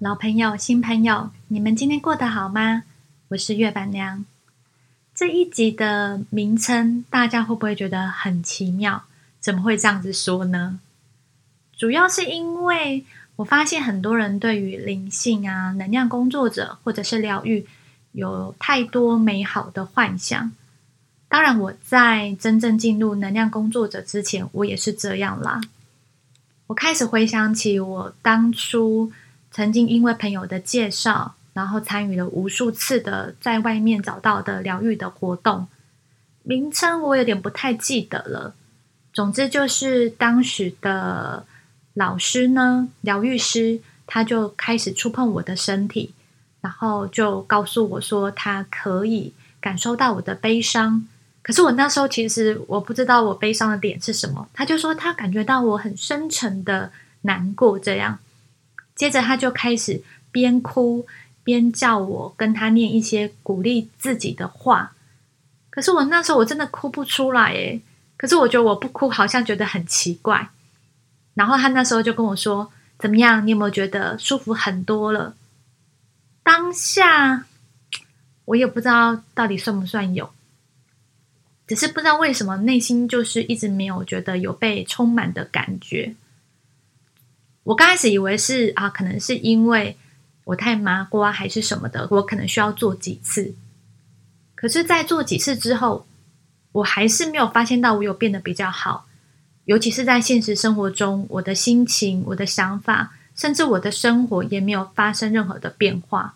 老朋友、新朋友，你们今天过得好吗？我是月板娘。这一集的名称，大家会不会觉得很奇妙？怎么会这样子说呢？主要是因为我发现很多人对于灵性啊、能量工作者或者是疗愈，有太多美好的幻想。当然，我在真正进入能量工作者之前，我也是这样啦。我开始回想起我当初。曾经因为朋友的介绍，然后参与了无数次的在外面找到的疗愈的活动，名称我有点不太记得了。总之就是当时的老师呢，疗愈师，他就开始触碰我的身体，然后就告诉我说他可以感受到我的悲伤。可是我那时候其实我不知道我悲伤的点是什么，他就说他感觉到我很深沉的难过，这样。接着他就开始边哭边叫我跟他念一些鼓励自己的话，可是我那时候我真的哭不出来诶，可是我觉得我不哭好像觉得很奇怪。然后他那时候就跟我说：“怎么样？你有没有觉得舒服很多了？”当下我也不知道到底算不算有，只是不知道为什么内心就是一直没有觉得有被充满的感觉。我刚开始以为是啊，可能是因为我太麻瓜还是什么的，我可能需要做几次。可是，在做几次之后，我还是没有发现到我有变得比较好。尤其是在现实生活中，我的心情、我的想法，甚至我的生活也没有发生任何的变化。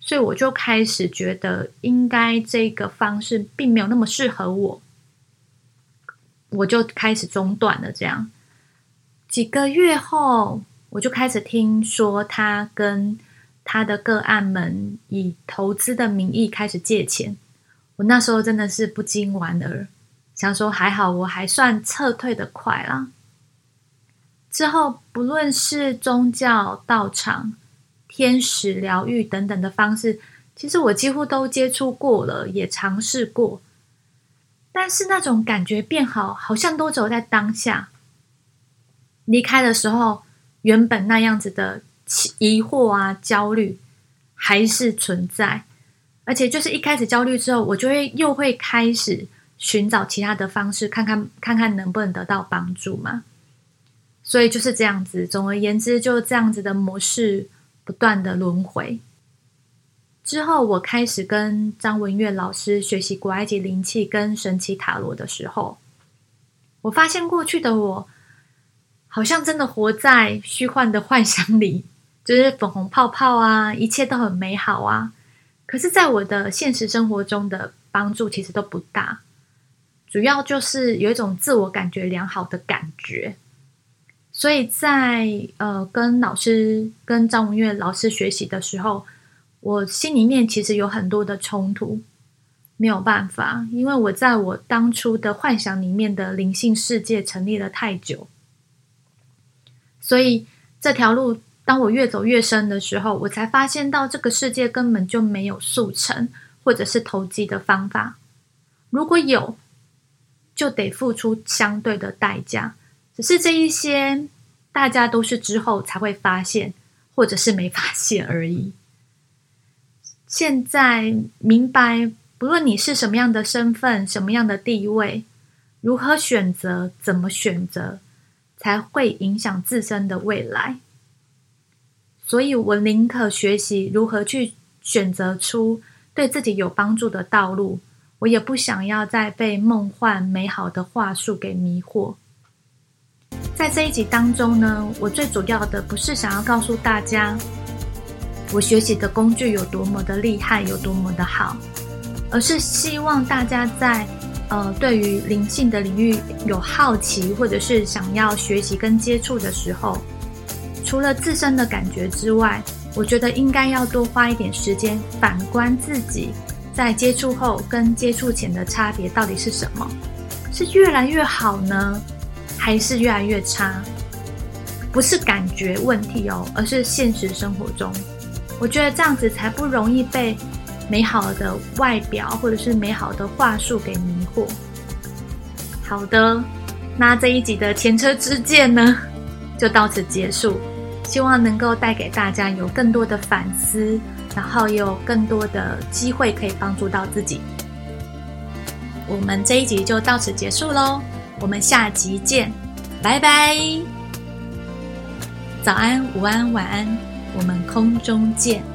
所以，我就开始觉得，应该这个方式并没有那么适合我，我就开始中断了。这样。几个月后，我就开始听说他跟他的个案们以投资的名义开始借钱。我那时候真的是不禁莞尔，想说还好我还算撤退的快啦。之后，不论是宗教、道场、天使疗愈等等的方式，其实我几乎都接触过了，也尝试过。但是那种感觉变好，好像都走在当下。离开的时候，原本那样子的疑惑啊、焦虑还是存在，而且就是一开始焦虑之后，我就会又会开始寻找其他的方式，看看看看能不能得到帮助嘛。所以就是这样子，总而言之，就这样子的模式不断的轮回。之后，我开始跟张文月老师学习古埃及灵气跟神奇塔罗的时候，我发现过去的我。好像真的活在虚幻的幻想里，就是粉红泡泡啊，一切都很美好啊。可是，在我的现实生活中的帮助其实都不大，主要就是有一种自我感觉良好的感觉。所以在呃跟老师、跟张文月老师学习的时候，我心里面其实有很多的冲突，没有办法，因为我在我当初的幻想里面的灵性世界成立了太久。所以这条路，当我越走越深的时候，我才发现到这个世界根本就没有速成或者是投机的方法。如果有，就得付出相对的代价。只是这一些，大家都是之后才会发现，或者是没发现而已。现在明白，不论你是什么样的身份、什么样的地位，如何选择，怎么选择。才会影响自身的未来，所以我宁可学习如何去选择出对自己有帮助的道路，我也不想要再被梦幻美好的话术给迷惑。在这一集当中呢，我最主要的不是想要告诉大家我学习的工具有多么的厉害，有多么的好，而是希望大家在。呃，对于灵性的领域有好奇，或者是想要学习跟接触的时候，除了自身的感觉之外，我觉得应该要多花一点时间反观自己，在接触后跟接触前的差别到底是什么？是越来越好呢，还是越来越差？不是感觉问题哦，而是现实生活中，我觉得这样子才不容易被。美好的外表，或者是美好的话术给迷惑。好的，那这一集的前车之鉴呢，就到此结束。希望能够带给大家有更多的反思，然后有更多的机会可以帮助到自己。我们这一集就到此结束喽，我们下集见，拜拜。早安，午安，晚安，我们空中见。